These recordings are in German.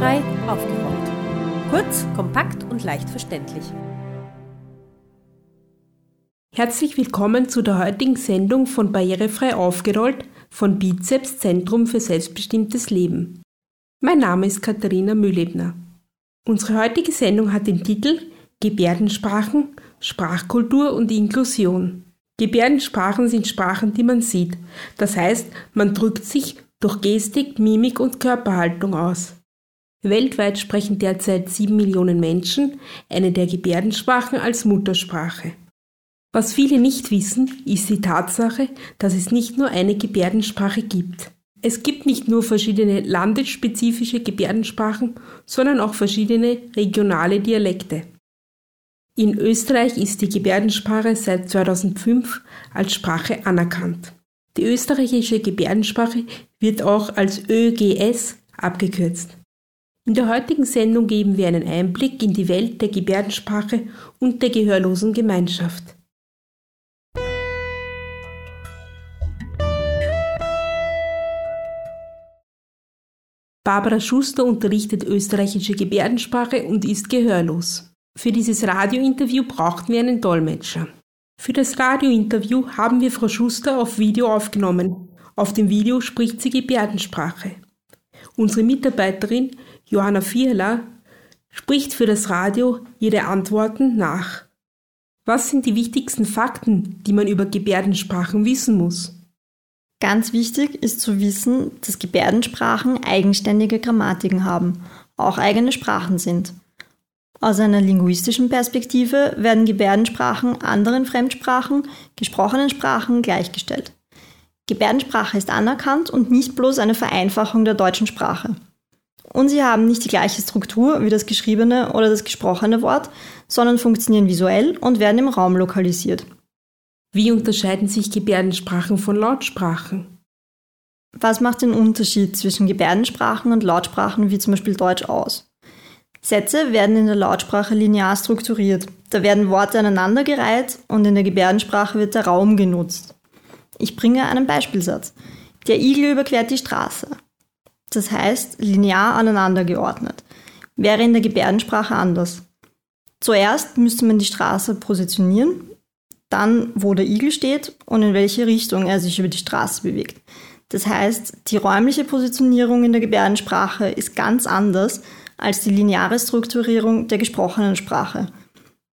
Barrierefrei aufgerollt. Kurz, kompakt und leicht verständlich. Herzlich willkommen zu der heutigen Sendung von Barrierefrei aufgerollt von Bizeps Zentrum für selbstbestimmtes Leben. Mein Name ist Katharina Mühlebner. Unsere heutige Sendung hat den Titel Gebärdensprachen, Sprachkultur und Inklusion. Gebärdensprachen sind Sprachen, die man sieht. Das heißt, man drückt sich durch Gestik, Mimik und Körperhaltung aus. Weltweit sprechen derzeit sieben Millionen Menschen eine der Gebärdensprachen als Muttersprache. Was viele nicht wissen, ist die Tatsache, dass es nicht nur eine Gebärdensprache gibt. Es gibt nicht nur verschiedene landesspezifische Gebärdensprachen, sondern auch verschiedene regionale Dialekte. In Österreich ist die Gebärdensprache seit 2005 als Sprache anerkannt. Die österreichische Gebärdensprache wird auch als ÖGS abgekürzt. In der heutigen Sendung geben wir einen Einblick in die Welt der Gebärdensprache und der gehörlosen Gemeinschaft. Barbara Schuster unterrichtet österreichische Gebärdensprache und ist gehörlos. Für dieses Radiointerview brauchten wir einen Dolmetscher. Für das Radiointerview haben wir Frau Schuster auf Video aufgenommen. Auf dem Video spricht sie Gebärdensprache. Unsere Mitarbeiterin Johanna Vierler spricht für das Radio ihre Antworten nach. Was sind die wichtigsten Fakten, die man über Gebärdensprachen wissen muss? Ganz wichtig ist zu wissen, dass Gebärdensprachen eigenständige Grammatiken haben, auch eigene Sprachen sind. Aus einer linguistischen Perspektive werden Gebärdensprachen anderen Fremdsprachen, gesprochenen Sprachen gleichgestellt. Gebärdensprache ist anerkannt und nicht bloß eine Vereinfachung der deutschen Sprache. Und sie haben nicht die gleiche Struktur wie das geschriebene oder das gesprochene Wort, sondern funktionieren visuell und werden im Raum lokalisiert. Wie unterscheiden sich Gebärdensprachen von Lautsprachen? Was macht den Unterschied zwischen Gebärdensprachen und Lautsprachen wie zum Beispiel Deutsch aus? Sätze werden in der Lautsprache linear strukturiert. Da werden Worte aneinandergereiht und in der Gebärdensprache wird der Raum genutzt. Ich bringe einen Beispielsatz. Der Igel überquert die Straße. Das heißt linear aneinander geordnet. Wäre in der Gebärdensprache anders. Zuerst müsste man die Straße positionieren, dann wo der Igel steht und in welche Richtung er sich über die Straße bewegt. Das heißt, die räumliche Positionierung in der Gebärdensprache ist ganz anders als die lineare Strukturierung der gesprochenen Sprache.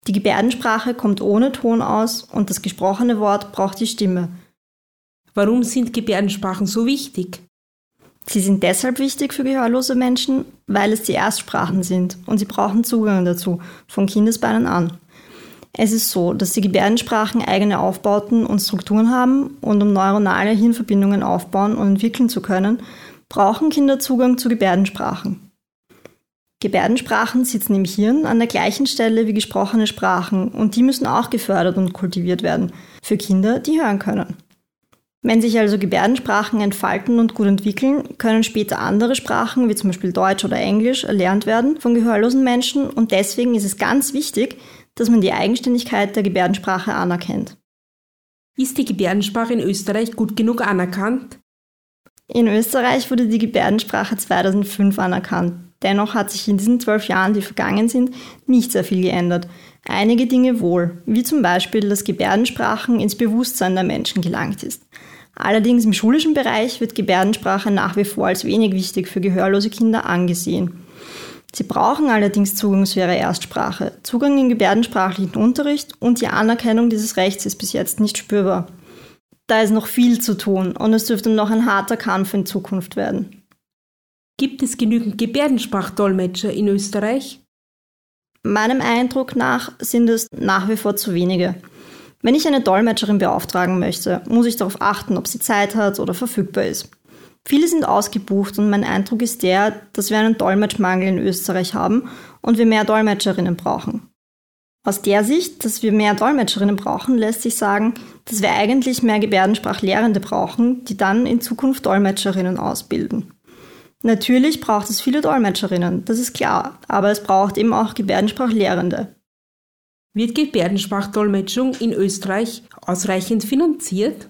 Die Gebärdensprache kommt ohne Ton aus und das gesprochene Wort braucht die Stimme. Warum sind Gebärdensprachen so wichtig? Sie sind deshalb wichtig für gehörlose Menschen, weil es die Erstsprachen sind und sie brauchen Zugang dazu, von Kindesbeinen an. Es ist so, dass die Gebärdensprachen eigene Aufbauten und Strukturen haben und um neuronale Hirnverbindungen aufbauen und entwickeln zu können, brauchen Kinder Zugang zu Gebärdensprachen. Gebärdensprachen sitzen im Hirn an der gleichen Stelle wie gesprochene Sprachen und die müssen auch gefördert und kultiviert werden für Kinder, die hören können. Wenn sich also Gebärdensprachen entfalten und gut entwickeln, können später andere Sprachen, wie zum Beispiel Deutsch oder Englisch, erlernt werden von gehörlosen Menschen und deswegen ist es ganz wichtig, dass man die Eigenständigkeit der Gebärdensprache anerkennt. Ist die Gebärdensprache in Österreich gut genug anerkannt? In Österreich wurde die Gebärdensprache 2005 anerkannt. Dennoch hat sich in diesen zwölf Jahren, die vergangen sind, nicht sehr viel geändert. Einige Dinge wohl, wie zum Beispiel, dass Gebärdensprachen ins Bewusstsein der Menschen gelangt ist. Allerdings im schulischen Bereich wird Gebärdensprache nach wie vor als wenig wichtig für gehörlose Kinder angesehen. Sie brauchen allerdings Zugang zu ihrer Erstsprache. Zugang in gebärdensprachlichen Unterricht und die Anerkennung dieses Rechts ist bis jetzt nicht spürbar. Da ist noch viel zu tun und es dürfte noch ein harter Kampf in Zukunft werden. Gibt es genügend Gebärdensprachdolmetscher in Österreich? Meinem Eindruck nach sind es nach wie vor zu wenige. Wenn ich eine Dolmetscherin beauftragen möchte, muss ich darauf achten, ob sie Zeit hat oder verfügbar ist. Viele sind ausgebucht und mein Eindruck ist der, dass wir einen Dolmetschmangel in Österreich haben und wir mehr Dolmetscherinnen brauchen. Aus der Sicht, dass wir mehr Dolmetscherinnen brauchen, lässt sich sagen, dass wir eigentlich mehr Gebärdensprachlehrende brauchen, die dann in Zukunft Dolmetscherinnen ausbilden. Natürlich braucht es viele Dolmetscherinnen, das ist klar, aber es braucht eben auch Gebärdensprachlehrende. Wird Gebärdensprachdolmetschung in Österreich ausreichend finanziert?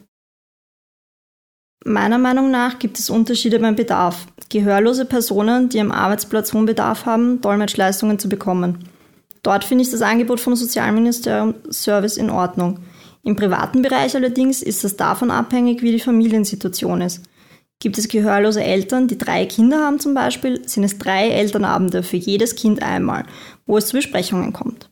Meiner Meinung nach gibt es Unterschiede beim Bedarf. Gehörlose Personen, die am Arbeitsplatz hohen Bedarf haben, Dolmetschleistungen zu bekommen. Dort finde ich das Angebot vom Sozialministerium Service in Ordnung. Im privaten Bereich allerdings ist das davon abhängig, wie die Familiensituation ist. Gibt es gehörlose Eltern, die drei Kinder haben zum Beispiel, sind es drei Elternabende für jedes Kind einmal, wo es zu Besprechungen kommt.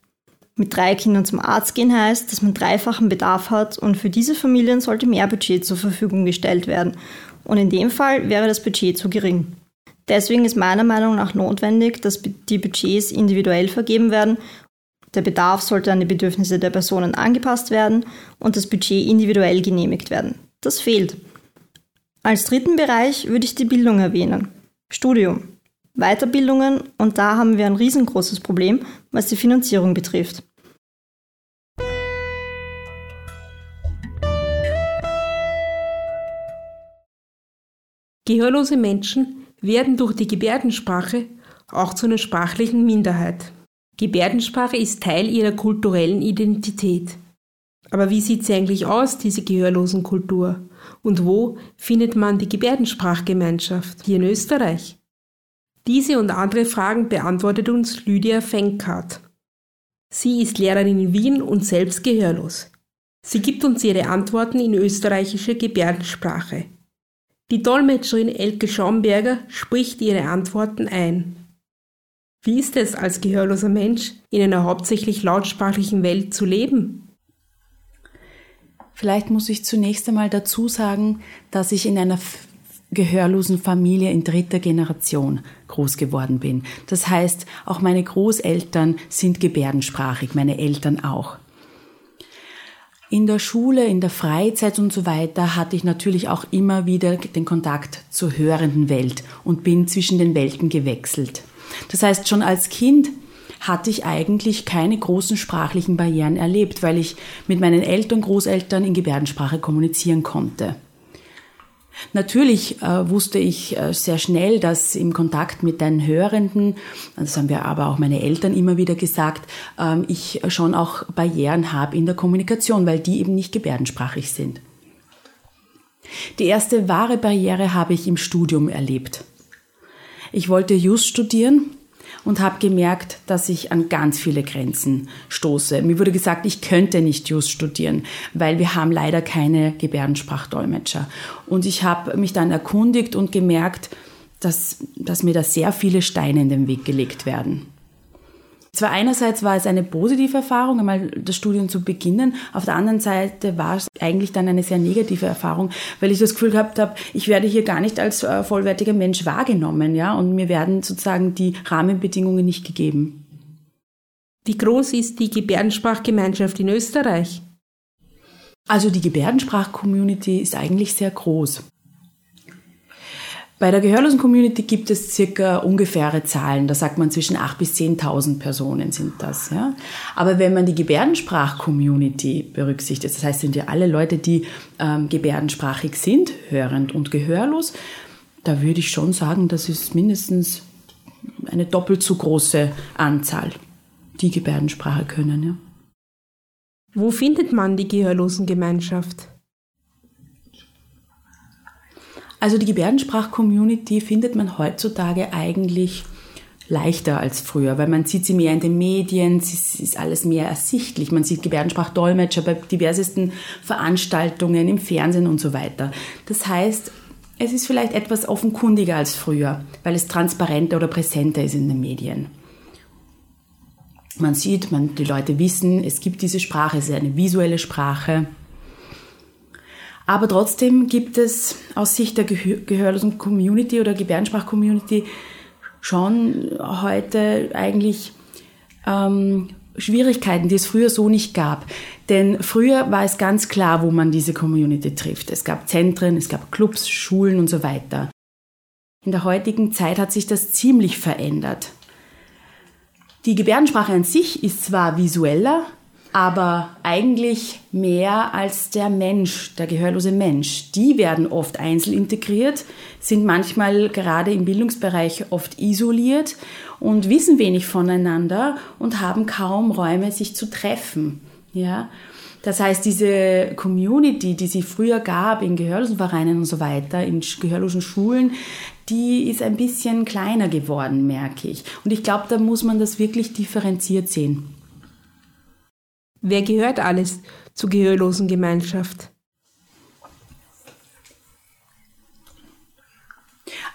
Mit drei Kindern zum Arzt gehen heißt, dass man dreifachen Bedarf hat und für diese Familien sollte mehr Budget zur Verfügung gestellt werden. Und in dem Fall wäre das Budget zu gering. Deswegen ist meiner Meinung nach notwendig, dass die Budgets individuell vergeben werden. Der Bedarf sollte an die Bedürfnisse der Personen angepasst werden und das Budget individuell genehmigt werden. Das fehlt. Als dritten Bereich würde ich die Bildung erwähnen. Studium. Weiterbildungen und da haben wir ein riesengroßes Problem, was die Finanzierung betrifft. Gehörlose Menschen werden durch die Gebärdensprache auch zu einer sprachlichen Minderheit. Gebärdensprache ist Teil ihrer kulturellen Identität. Aber wie sieht sie eigentlich aus, diese Gehörlosenkultur? Und wo findet man die Gebärdensprachgemeinschaft? Hier in Österreich. Diese und andere Fragen beantwortet uns Lydia Fenkart. Sie ist Lehrerin in Wien und selbst gehörlos. Sie gibt uns ihre Antworten in österreichischer Gebärdensprache. Die Dolmetscherin Elke Schaumberger spricht ihre Antworten ein. Wie ist es als gehörloser Mensch in einer hauptsächlich lautsprachlichen Welt zu leben? Vielleicht muss ich zunächst einmal dazu sagen, dass ich in einer gehörlosen Familie in dritter Generation groß geworden bin. Das heißt, auch meine Großeltern sind gebärdensprachig, meine Eltern auch. In der Schule, in der Freizeit und so weiter hatte ich natürlich auch immer wieder den Kontakt zur hörenden Welt und bin zwischen den Welten gewechselt. Das heißt, schon als Kind hatte ich eigentlich keine großen sprachlichen Barrieren erlebt, weil ich mit meinen Eltern, Großeltern in Gebärdensprache kommunizieren konnte. Natürlich äh, wusste ich äh, sehr schnell, dass im Kontakt mit den Hörenden, das haben wir aber auch meine Eltern immer wieder gesagt, ähm, ich schon auch Barrieren habe in der Kommunikation, weil die eben nicht gebärdensprachig sind. Die erste wahre Barriere habe ich im Studium erlebt. Ich wollte Just studieren und habe gemerkt, dass ich an ganz viele Grenzen stoße. Mir wurde gesagt, ich könnte nicht Just studieren, weil wir haben leider keine Gebärdensprachdolmetscher. Und ich habe mich dann erkundigt und gemerkt, dass, dass mir da sehr viele Steine in den Weg gelegt werden. Zwar einerseits war es eine positive Erfahrung, einmal das Studium zu beginnen, auf der anderen Seite war es eigentlich dann eine sehr negative Erfahrung, weil ich das Gefühl gehabt habe, ich werde hier gar nicht als äh, vollwertiger Mensch wahrgenommen, ja, und mir werden sozusagen die Rahmenbedingungen nicht gegeben. Wie groß ist die Gebärdensprachgemeinschaft in Österreich? Also die Gebärdensprach-Community ist eigentlich sehr groß. Bei der gehörlosen Community gibt es circa ungefähre Zahlen. Da sagt man zwischen 8.000 bis 10.000 Personen sind das. Ja? Aber wenn man die Gebärdensprach-Community berücksichtigt, das heißt, sind ja alle Leute, die ähm, gebärdensprachig sind, hörend und gehörlos, da würde ich schon sagen, das ist mindestens eine doppelt so große Anzahl, die Gebärdensprache können. Ja. Wo findet man die Gehörlosengemeinschaft? Also die Gebärdensprach-Community findet man heutzutage eigentlich leichter als früher, weil man sieht sie mehr in den Medien, es ist alles mehr ersichtlich. Man sieht Gebärdensprachdolmetscher bei diversesten Veranstaltungen im Fernsehen und so weiter. Das heißt, es ist vielleicht etwas offenkundiger als früher, weil es transparenter oder präsenter ist in den Medien. Man sieht, man, die Leute wissen, es gibt diese Sprache, es ist eine visuelle Sprache. Aber trotzdem gibt es aus Sicht der gehörlosen Community oder Gebärdensprach-Community schon heute eigentlich ähm, Schwierigkeiten, die es früher so nicht gab. Denn früher war es ganz klar, wo man diese Community trifft. Es gab Zentren, es gab Clubs, Schulen und so weiter. In der heutigen Zeit hat sich das ziemlich verändert. Die Gebärdensprache an sich ist zwar visueller, aber eigentlich mehr als der Mensch, der gehörlose Mensch. Die werden oft einzeln integriert, sind manchmal gerade im Bildungsbereich oft isoliert und wissen wenig voneinander und haben kaum Räume, sich zu treffen. Ja? Das heißt, diese Community, die sie früher gab in Gehörlosenvereinen und so weiter, in gehörlosen Schulen, die ist ein bisschen kleiner geworden, merke ich. Und ich glaube, da muss man das wirklich differenziert sehen. Wer gehört alles zur gehörlosen Gemeinschaft?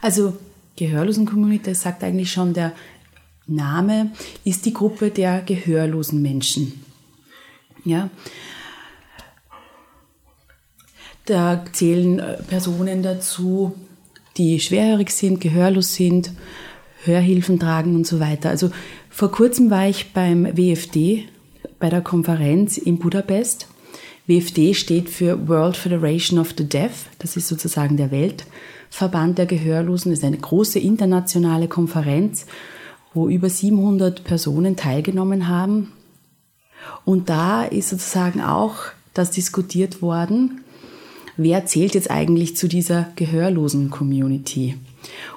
Also Gehörlosen Community, das sagt eigentlich schon der Name, ist die Gruppe der gehörlosen Menschen. Ja. Da zählen äh, Personen dazu, die schwerhörig sind, gehörlos sind, Hörhilfen tragen und so weiter. Also vor kurzem war ich beim WFD bei der Konferenz in Budapest. WFD steht für World Federation of the Deaf. Das ist sozusagen der Weltverband der Gehörlosen. Das ist eine große internationale Konferenz, wo über 700 Personen teilgenommen haben. Und da ist sozusagen auch das diskutiert worden, wer zählt jetzt eigentlich zu dieser gehörlosen Community.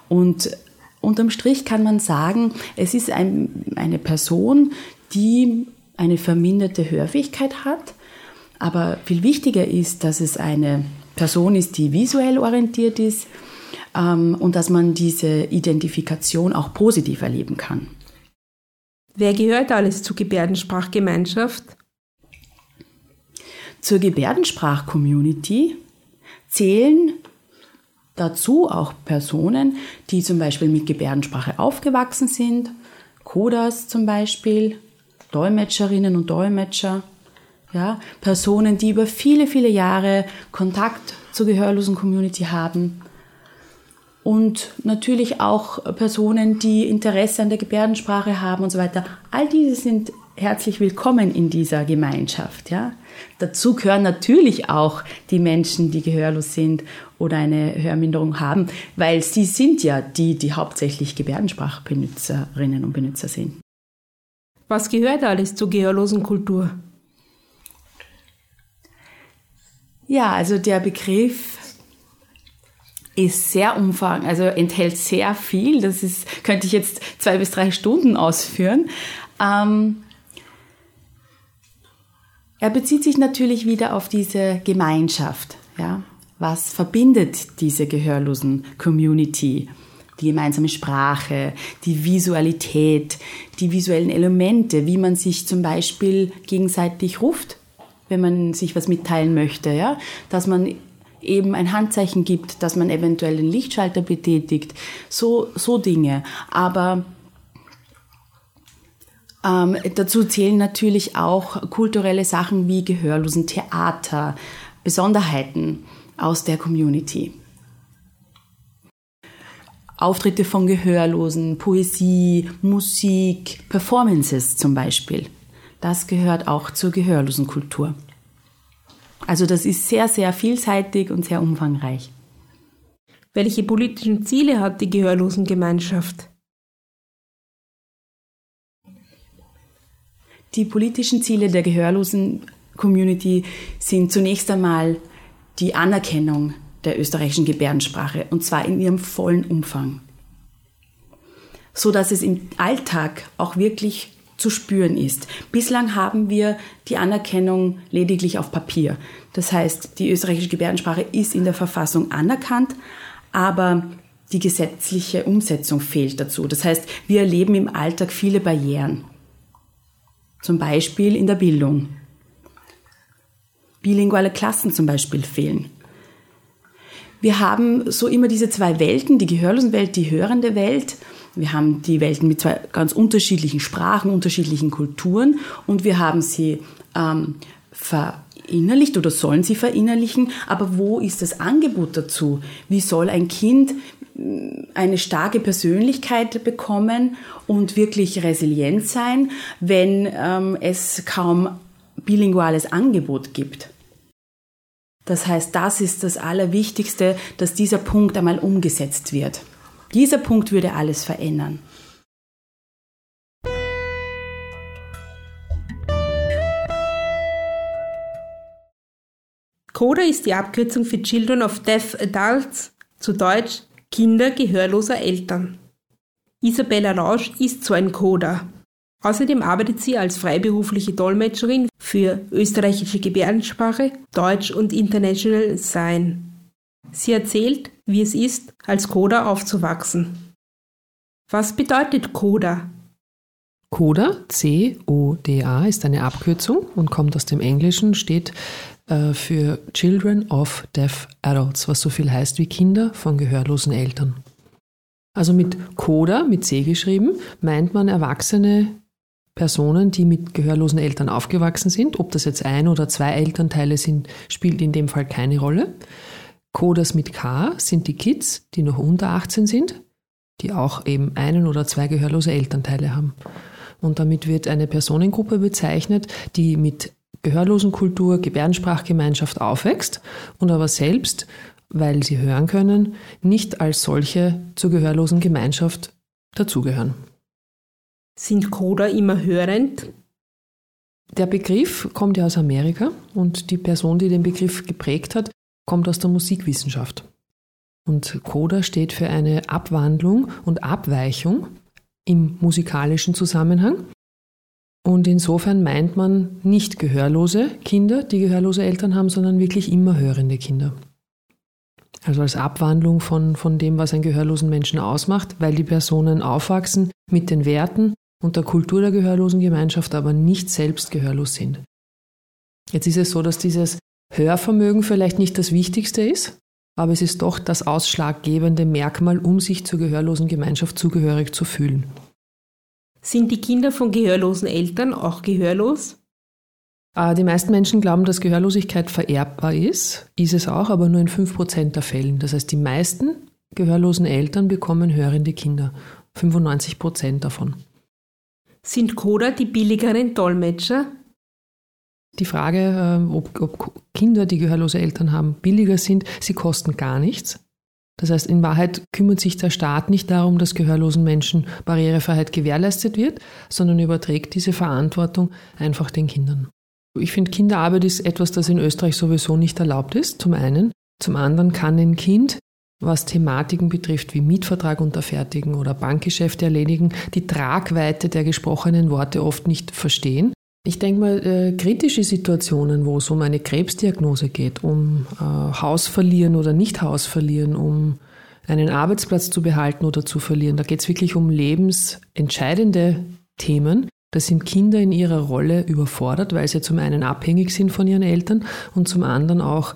Und unterm Strich kann man sagen, es ist ein, eine Person, die eine verminderte Hörfähigkeit hat. Aber viel wichtiger ist, dass es eine Person ist, die visuell orientiert ist ähm, und dass man diese Identifikation auch positiv erleben kann. Wer gehört alles zur Gebärdensprachgemeinschaft? Zur Gebärdensprach-Community zählen dazu auch Personen, die zum Beispiel mit Gebärdensprache aufgewachsen sind, Codas zum Beispiel, Dolmetscherinnen und Dolmetscher, ja, Personen, die über viele, viele Jahre Kontakt zur gehörlosen Community haben und natürlich auch Personen, die Interesse an der Gebärdensprache haben und so weiter. All diese sind herzlich willkommen in dieser Gemeinschaft. Ja? Dazu gehören natürlich auch die Menschen, die gehörlos sind oder eine Hörminderung haben, weil sie sind ja die, die hauptsächlich Gebärdensprachbenutzerinnen und Benutzer sind. Was gehört alles zur gehörlosen Kultur? Ja, also der Begriff ist sehr umfangreich, also enthält sehr viel. Das ist, könnte ich jetzt zwei bis drei Stunden ausführen. Ähm, er bezieht sich natürlich wieder auf diese Gemeinschaft. Ja? Was verbindet diese gehörlosen Community? Die gemeinsame Sprache, die Visualität, die visuellen Elemente, wie man sich zum Beispiel gegenseitig ruft, wenn man sich was mitteilen möchte, ja, dass man eben ein Handzeichen gibt, dass man eventuell den Lichtschalter betätigt, so, so Dinge. Aber ähm, dazu zählen natürlich auch kulturelle Sachen wie Gehörlosen Theater, Besonderheiten aus der Community. Auftritte von Gehörlosen, Poesie, Musik, Performances zum Beispiel. Das gehört auch zur Gehörlosenkultur. Also das ist sehr, sehr vielseitig und sehr umfangreich. Welche politischen Ziele hat die Gehörlosengemeinschaft? Die politischen Ziele der Gehörlosen-Community sind zunächst einmal die Anerkennung der österreichischen Gebärdensprache und zwar in ihrem vollen Umfang, so dass es im Alltag auch wirklich zu spüren ist. Bislang haben wir die Anerkennung lediglich auf Papier. Das heißt, die österreichische Gebärdensprache ist in der Verfassung anerkannt, aber die gesetzliche Umsetzung fehlt dazu. Das heißt, wir erleben im Alltag viele Barrieren. Zum Beispiel in der Bildung. Bilinguale Klassen zum Beispiel fehlen. Wir haben so immer diese zwei Welten, die Gehörlosenwelt, die hörende Welt. Wir haben die Welten mit zwei ganz unterschiedlichen Sprachen, unterschiedlichen Kulturen und wir haben sie ähm, verinnerlicht oder sollen sie verinnerlichen. Aber wo ist das Angebot dazu? Wie soll ein Kind mm, eine starke Persönlichkeit bekommen und wirklich resilient sein, wenn ähm, es kaum bilinguales Angebot gibt? Das heißt, das ist das Allerwichtigste, dass dieser Punkt einmal umgesetzt wird. Dieser Punkt würde alles verändern. CODA ist die Abkürzung für Children of Deaf Adults, zu Deutsch Kinder gehörloser Eltern. Isabella Rausch ist so ein CODA. Außerdem arbeitet sie als freiberufliche Dolmetscherin für österreichische Gebärdensprache, Deutsch und International Sign. Sie erzählt, wie es ist, als Coda aufzuwachsen. Was bedeutet Coda? CODA, C-O-D-A, ist eine Abkürzung und kommt aus dem Englischen, steht äh, für Children of Deaf Adults, was so viel heißt wie Kinder von gehörlosen Eltern. Also mit CODA, mit C geschrieben, meint man erwachsene Personen, die mit gehörlosen Eltern aufgewachsen sind. Ob das jetzt ein oder zwei Elternteile sind, spielt in dem Fall keine Rolle. CODAs mit K sind die Kids, die noch unter 18 sind, die auch eben einen oder zwei gehörlose Elternteile haben. Und damit wird eine Personengruppe bezeichnet, die mit Gehörlosenkultur, Gebärdensprachgemeinschaft aufwächst und aber selbst, weil sie hören können, nicht als solche zur gehörlosen Gemeinschaft dazugehören. Sind Coder immer hörend? Der Begriff kommt ja aus Amerika und die Person, die den Begriff geprägt hat, kommt aus der Musikwissenschaft. Und Coda steht für eine Abwandlung und Abweichung im musikalischen Zusammenhang. Und insofern meint man nicht gehörlose Kinder, die gehörlose Eltern haben, sondern wirklich immer hörende Kinder. Also als Abwandlung von, von dem, was einen gehörlosen Menschen ausmacht, weil die Personen aufwachsen mit den Werten und der Kultur der gehörlosen Gemeinschaft, aber nicht selbst gehörlos sind. Jetzt ist es so, dass dieses Hörvermögen vielleicht nicht das Wichtigste ist, aber es ist doch das ausschlaggebende Merkmal, um sich zur gehörlosen Gemeinschaft zugehörig zu fühlen. Sind die Kinder von gehörlosen Eltern auch gehörlos? Äh, die meisten Menschen glauben, dass Gehörlosigkeit vererbbar ist. Ist es auch, aber nur in 5% der Fällen. Das heißt, die meisten gehörlosen Eltern bekommen hörende Kinder. 95% davon. Sind Coda die billigeren Dolmetscher? Die Frage, äh, ob, ob Kinder, die gehörlose Eltern haben, billiger sind, sie kosten gar nichts. Das heißt, in Wahrheit kümmert sich der Staat nicht darum, dass gehörlosen Menschen Barrierefreiheit gewährleistet wird, sondern überträgt diese Verantwortung einfach den Kindern. Ich finde, Kinderarbeit ist etwas, das in Österreich sowieso nicht erlaubt ist, zum einen. Zum anderen kann ein Kind, was Thematiken betrifft, wie Mietvertrag unterfertigen oder Bankgeschäfte erledigen, die Tragweite der gesprochenen Worte oft nicht verstehen ich denke mal, äh, kritische Situationen, wo es um eine Krebsdiagnose geht, um äh, Haus verlieren oder nicht Haus verlieren, um einen Arbeitsplatz zu behalten oder zu verlieren, da geht es wirklich um lebensentscheidende Themen. Da sind Kinder in ihrer Rolle überfordert, weil sie zum einen abhängig sind von ihren Eltern und zum anderen auch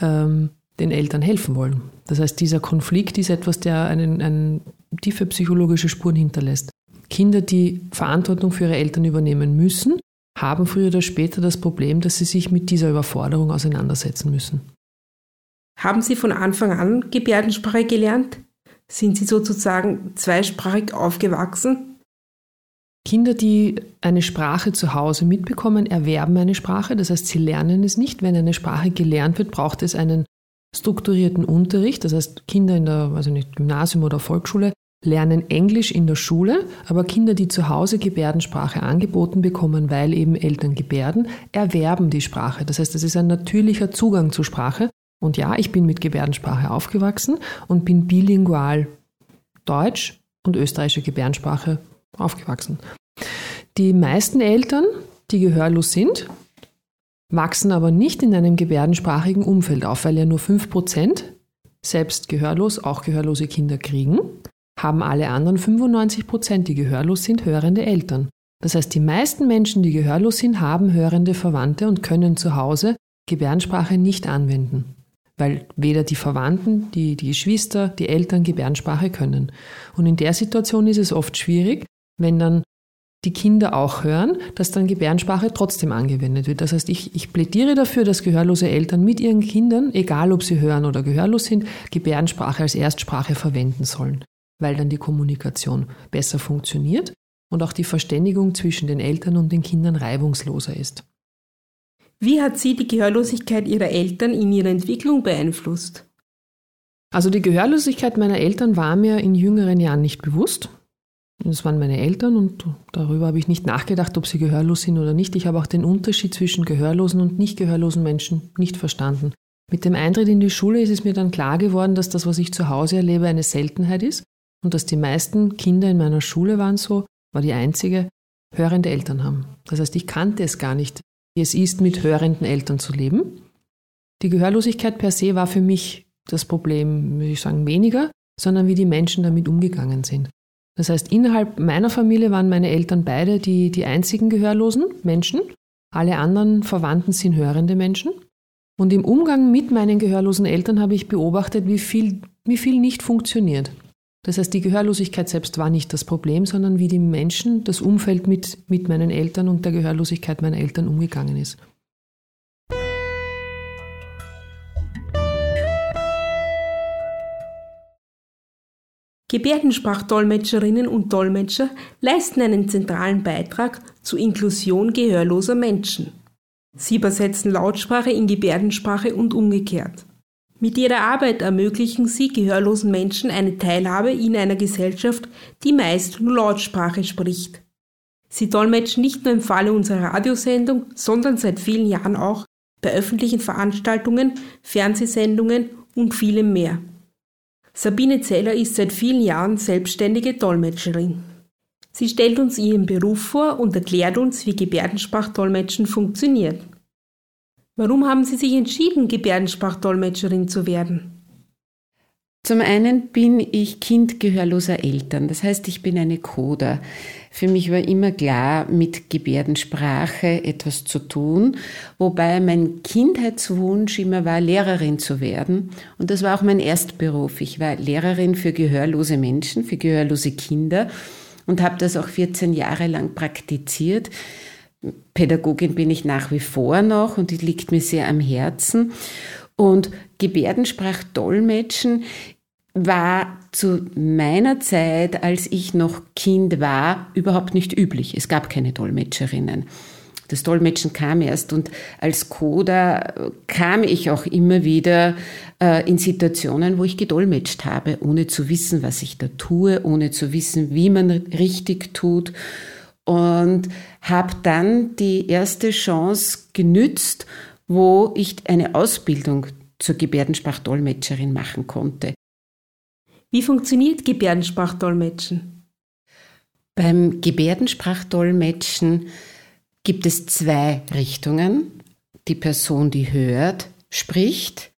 ähm, den Eltern helfen wollen. Das heißt, dieser Konflikt ist etwas, der einen, einen tiefe psychologische Spuren hinterlässt. Kinder, die Verantwortung für ihre Eltern übernehmen müssen, haben früher oder später das Problem, dass sie sich mit dieser Überforderung auseinandersetzen müssen. Haben Sie von Anfang an Gebärdensprache gelernt? Sind Sie sozusagen zweisprachig aufgewachsen? Kinder, die eine Sprache zu Hause mitbekommen, erwerben eine Sprache. Das heißt, sie lernen es nicht. Wenn eine Sprache gelernt wird, braucht es einen strukturierten Unterricht. Das heißt, Kinder in der also nicht Gymnasium oder Volksschule lernen Englisch in der Schule, aber Kinder, die zu Hause Gebärdensprache angeboten bekommen, weil eben Eltern gebärden, erwerben die Sprache. Das heißt, es ist ein natürlicher Zugang zur Sprache. Und ja, ich bin mit Gebärdensprache aufgewachsen und bin bilingual Deutsch und österreichische Gebärdensprache aufgewachsen. Die meisten Eltern, die gehörlos sind, wachsen aber nicht in einem gebärdensprachigen Umfeld auf, weil ja nur 5% selbst gehörlos auch gehörlose Kinder kriegen haben alle anderen 95 Prozent, die gehörlos sind, hörende Eltern. Das heißt, die meisten Menschen, die gehörlos sind, haben hörende Verwandte und können zu Hause Gebärdensprache nicht anwenden, weil weder die Verwandten, die, die Geschwister, die Eltern Gebärdensprache können. Und in der Situation ist es oft schwierig, wenn dann die Kinder auch hören, dass dann Gebärdensprache trotzdem angewendet wird. Das heißt, ich, ich plädiere dafür, dass gehörlose Eltern mit ihren Kindern, egal ob sie hören oder gehörlos sind, Gebärdensprache als Erstsprache verwenden sollen weil dann die Kommunikation besser funktioniert und auch die Verständigung zwischen den Eltern und den Kindern reibungsloser ist. Wie hat sie die Gehörlosigkeit ihrer Eltern in ihrer Entwicklung beeinflusst? Also die Gehörlosigkeit meiner Eltern war mir in jüngeren Jahren nicht bewusst. Das waren meine Eltern und darüber habe ich nicht nachgedacht, ob sie gehörlos sind oder nicht. Ich habe auch den Unterschied zwischen gehörlosen und nicht gehörlosen Menschen nicht verstanden. Mit dem Eintritt in die Schule ist es mir dann klar geworden, dass das, was ich zu Hause erlebe, eine Seltenheit ist und dass die meisten Kinder in meiner Schule waren so, war die einzige, hörende Eltern haben. Das heißt, ich kannte es gar nicht, wie es ist, mit hörenden Eltern zu leben. Die Gehörlosigkeit per se war für mich das Problem, würde ich sagen, weniger, sondern wie die Menschen damit umgegangen sind. Das heißt, innerhalb meiner Familie waren meine Eltern beide die, die einzigen gehörlosen Menschen. Alle anderen Verwandten sind hörende Menschen. Und im Umgang mit meinen gehörlosen Eltern habe ich beobachtet, wie viel, wie viel nicht funktioniert. Das heißt, die Gehörlosigkeit selbst war nicht das Problem, sondern wie die Menschen, das Umfeld mit, mit meinen Eltern und der Gehörlosigkeit meiner Eltern umgegangen ist. Gebärdensprachdolmetscherinnen und Dolmetscher leisten einen zentralen Beitrag zur Inklusion gehörloser Menschen. Sie übersetzen Lautsprache in Gebärdensprache und umgekehrt. Mit ihrer Arbeit ermöglichen sie gehörlosen Menschen eine Teilhabe in einer Gesellschaft, die meist nur Lautsprache spricht. Sie dolmetschen nicht nur im Falle unserer Radiosendung, sondern seit vielen Jahren auch bei öffentlichen Veranstaltungen, Fernsehsendungen und vielem mehr. Sabine Zeller ist seit vielen Jahren selbstständige Dolmetscherin. Sie stellt uns ihren Beruf vor und erklärt uns, wie Gebärdensprachdolmetschen funktioniert. Warum haben Sie sich entschieden, Gebärdensprachdolmetscherin zu werden? Zum einen bin ich Kind gehörloser Eltern, das heißt, ich bin eine Coder. Für mich war immer klar, mit Gebärdensprache etwas zu tun, wobei mein Kindheitswunsch immer war, Lehrerin zu werden. Und das war auch mein Erstberuf. Ich war Lehrerin für gehörlose Menschen, für gehörlose Kinder und habe das auch 14 Jahre lang praktiziert. Pädagogin bin ich nach wie vor noch und die liegt mir sehr am Herzen. Und Gebärdensprachdolmetschen war zu meiner Zeit, als ich noch Kind war, überhaupt nicht üblich. Es gab keine Dolmetscherinnen. Das Dolmetschen kam erst und als Coder kam ich auch immer wieder äh, in Situationen, wo ich gedolmetscht habe, ohne zu wissen, was ich da tue, ohne zu wissen, wie man richtig tut und habe dann die erste Chance genützt, wo ich eine Ausbildung zur Gebärdensprachdolmetscherin machen konnte. Wie funktioniert Gebärdensprachdolmetschen? Beim Gebärdensprachdolmetschen gibt es zwei Richtungen. Die Person, die hört, spricht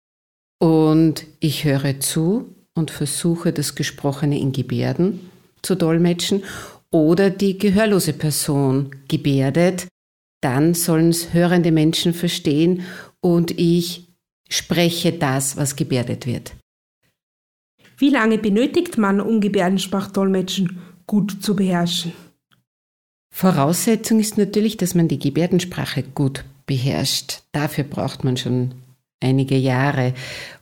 und ich höre zu und versuche das Gesprochene in Gebärden zu dolmetschen oder die gehörlose Person gebärdet, dann sollen es hörende Menschen verstehen und ich spreche das, was gebärdet wird. Wie lange benötigt man, um Gebärdensprachdolmetschen gut zu beherrschen? Voraussetzung ist natürlich, dass man die Gebärdensprache gut beherrscht. Dafür braucht man schon einige Jahre.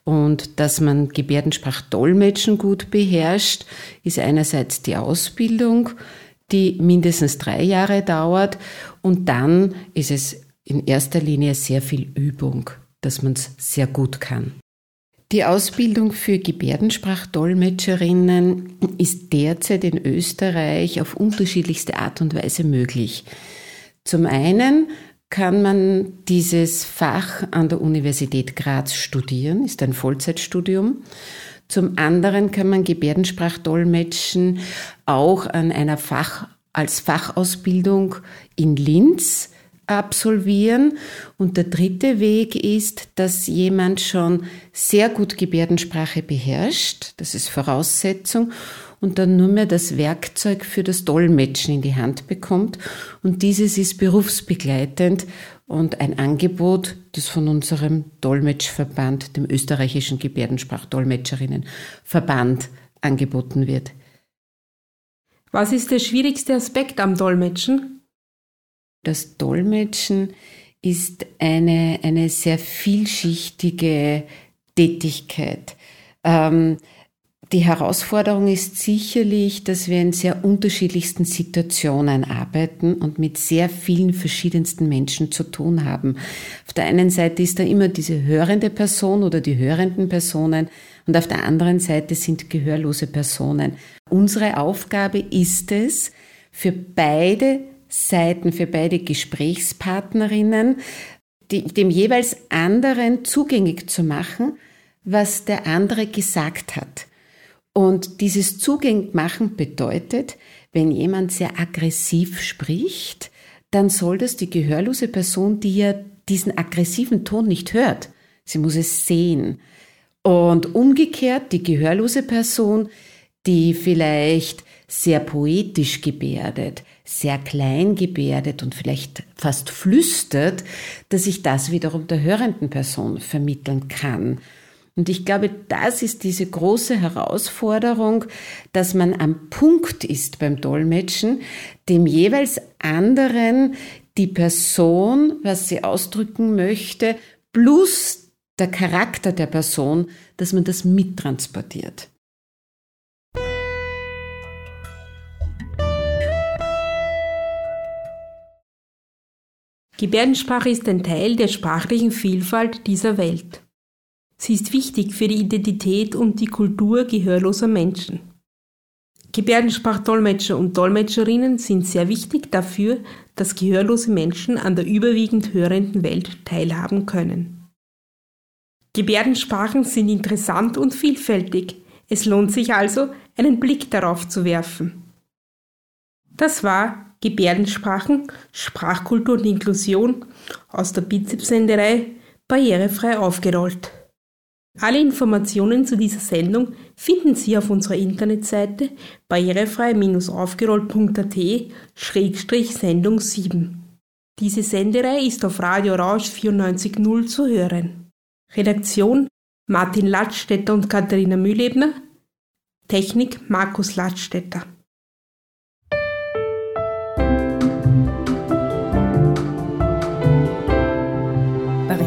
Und dass man Gebärdensprachdolmetschen gut beherrscht, ist einerseits die Ausbildung, die mindestens drei Jahre dauert. Und dann ist es in erster Linie sehr viel Übung, dass man es sehr gut kann. Die Ausbildung für Gebärdensprachdolmetscherinnen ist derzeit in Österreich auf unterschiedlichste Art und Weise möglich. Zum einen kann man dieses Fach an der Universität Graz studieren, ist ein Vollzeitstudium. Zum anderen kann man Gebärdensprachdolmetschen auch an einer Fach, als Fachausbildung in Linz absolvieren. Und der dritte Weg ist, dass jemand schon sehr gut Gebärdensprache beherrscht. Das ist Voraussetzung. Und dann nur mehr das Werkzeug für das Dolmetschen in die Hand bekommt. Und dieses ist berufsbegleitend und ein Angebot, das von unserem Dolmetschverband, dem österreichischen Gebärdensprachdolmetscherinnenverband, angeboten wird. Was ist der schwierigste Aspekt am Dolmetschen? Das Dolmetschen ist eine, eine sehr vielschichtige Tätigkeit. Ähm, die Herausforderung ist sicherlich, dass wir in sehr unterschiedlichsten Situationen arbeiten und mit sehr vielen verschiedensten Menschen zu tun haben. Auf der einen Seite ist da immer diese hörende Person oder die hörenden Personen und auf der anderen Seite sind gehörlose Personen. Unsere Aufgabe ist es, für beide Seiten für beide Gesprächspartnerinnen, die, dem jeweils anderen zugänglich zu machen, was der andere gesagt hat. Und dieses Zugänglich machen bedeutet, wenn jemand sehr aggressiv spricht, dann soll das die gehörlose Person, die ja diesen aggressiven Ton nicht hört, sie muss es sehen. Und umgekehrt die gehörlose Person, die vielleicht sehr poetisch gebärdet, sehr klein gebärdet und vielleicht fast flüstert, dass ich das wiederum der hörenden Person vermitteln kann. Und ich glaube, das ist diese große Herausforderung, dass man am Punkt ist beim Dolmetschen, dem jeweils anderen die Person, was sie ausdrücken möchte, plus der Charakter der Person, dass man das mittransportiert. Gebärdensprache ist ein Teil der sprachlichen Vielfalt dieser Welt. Sie ist wichtig für die Identität und die Kultur gehörloser Menschen. Gebärdensprachdolmetscher und Dolmetscherinnen sind sehr wichtig dafür, dass gehörlose Menschen an der überwiegend hörenden Welt teilhaben können. Gebärdensprachen sind interessant und vielfältig. Es lohnt sich also, einen Blick darauf zu werfen. Das war Gebärdensprachen, Sprachkultur und Inklusion aus der Bizepsenderei barrierefrei aufgerollt. Alle Informationen zu dieser Sendung finden Sie auf unserer Internetseite barrierefrei-aufgerollt.at-sendung 7. Diese Senderei ist auf Radio Rausch 94.0 zu hören. Redaktion Martin Ladstätter und Katharina Mühlebner. Technik Markus Ladstätter.